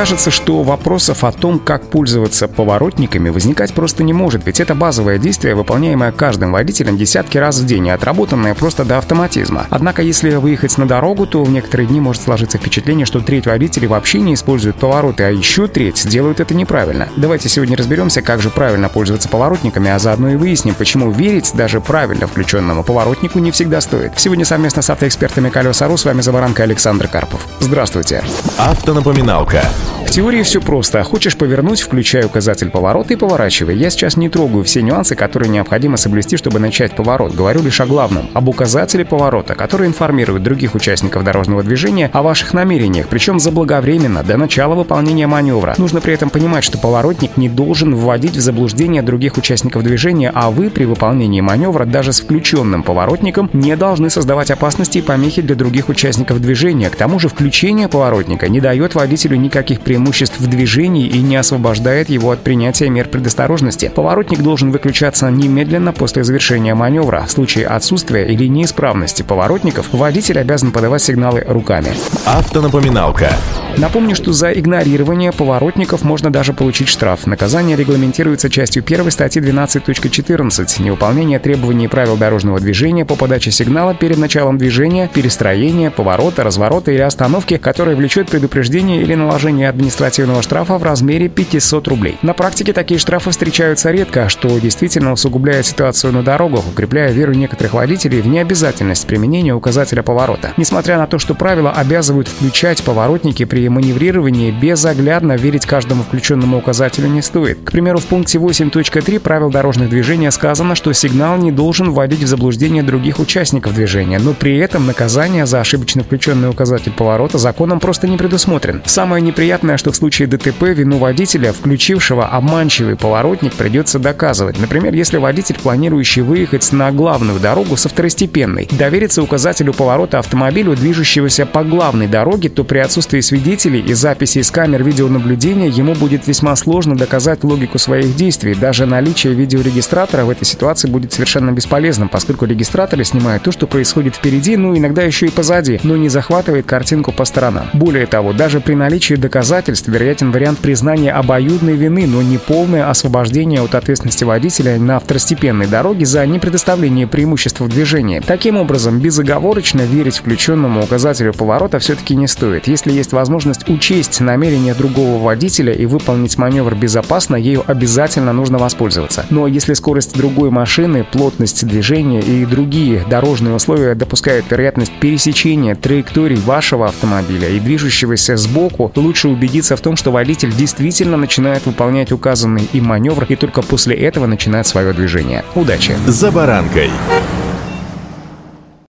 Кажется, что вопросов о том, как пользоваться поворотниками, возникать просто не может, ведь это базовое действие, выполняемое каждым водителем десятки раз в день и отработанное просто до автоматизма. Однако, если выехать на дорогу, то в некоторые дни может сложиться впечатление, что треть водителей вообще не используют повороты, а еще треть делают это неправильно. Давайте сегодня разберемся, как же правильно пользоваться поворотниками, а заодно и выясним, почему верить даже правильно включенному поворотнику не всегда стоит. Сегодня совместно с автоэкспертами Колеса.ру с вами Забаранка Александр Карпов. Здравствуйте. Автонапоминалка. В теории все просто. Хочешь повернуть, включай указатель поворота и поворачивай. Я сейчас не трогаю все нюансы, которые необходимо соблюсти, чтобы начать поворот. Говорю лишь о главном. Об указателе поворота, который информирует других участников дорожного движения о ваших намерениях, причем заблаговременно, до начала выполнения маневра. Нужно при этом понимать, что поворотник не должен вводить в заблуждение других участников движения, а вы при выполнении маневра даже с включенным поворотником не должны создавать опасности и помехи для других участников движения. К тому же включение поворотника не дает водителю никаких преимуществ преимуществ в движении и не освобождает его от принятия мер предосторожности. Поворотник должен выключаться немедленно после завершения маневра. В случае отсутствия или неисправности поворотников водитель обязан подавать сигналы руками. Автонапоминалка. Напомню, что за игнорирование поворотников можно даже получить штраф. Наказание регламентируется частью 1 статьи 12.14. Невыполнение требований правил дорожного движения по подаче сигнала перед началом движения, перестроения, поворота, разворота или остановки, которое влечет предупреждение или наложение административного штрафа в размере 500 рублей. На практике такие штрафы встречаются редко, что действительно усугубляет ситуацию на дорогах, укрепляя веру некоторых водителей в необязательность применения указателя поворота. Несмотря на то, что правила обязывают включать поворотники при маневрировании, безоглядно верить каждому включенному указателю не стоит. К примеру, в пункте 8.3 правил дорожных движения сказано, что сигнал не должен вводить в заблуждение других участников движения, но при этом наказание за ошибочно включенный указатель поворота законом просто не предусмотрен. Самое неприятное, что в случае ДТП вину водителя, включившего обманчивый поворотник, придется доказывать. Например, если водитель, планирующий выехать на главную дорогу со второстепенной, доверится указателю поворота автомобилю, движущегося по главной дороге, то при отсутствии свидетелей и записи из камер видеонаблюдения ему будет весьма сложно доказать логику своих действий. Даже наличие видеорегистратора в этой ситуации будет совершенно бесполезным, поскольку регистраторы снимают то, что происходит впереди, ну иногда еще и позади, но не захватывает картинку по сторонам. Более того, даже при наличии доказательств вероятен вариант признания обоюдной вины, но не полное освобождение от ответственности водителя на второстепенной дороге за непредоставление преимуществ в движении. Таким образом, безоговорочно верить включенному указателю поворота все-таки не стоит. Если есть возможность учесть намерение другого водителя и выполнить маневр безопасно, ею обязательно нужно воспользоваться. Но если скорость другой машины, плотность движения и другие дорожные условия допускают вероятность пересечения траекторий вашего автомобиля и движущегося сбоку, лучше убедиться в том, что водитель действительно начинает выполнять указанный им маневр и только после этого начинает свое движение. Удачи! За баранкой.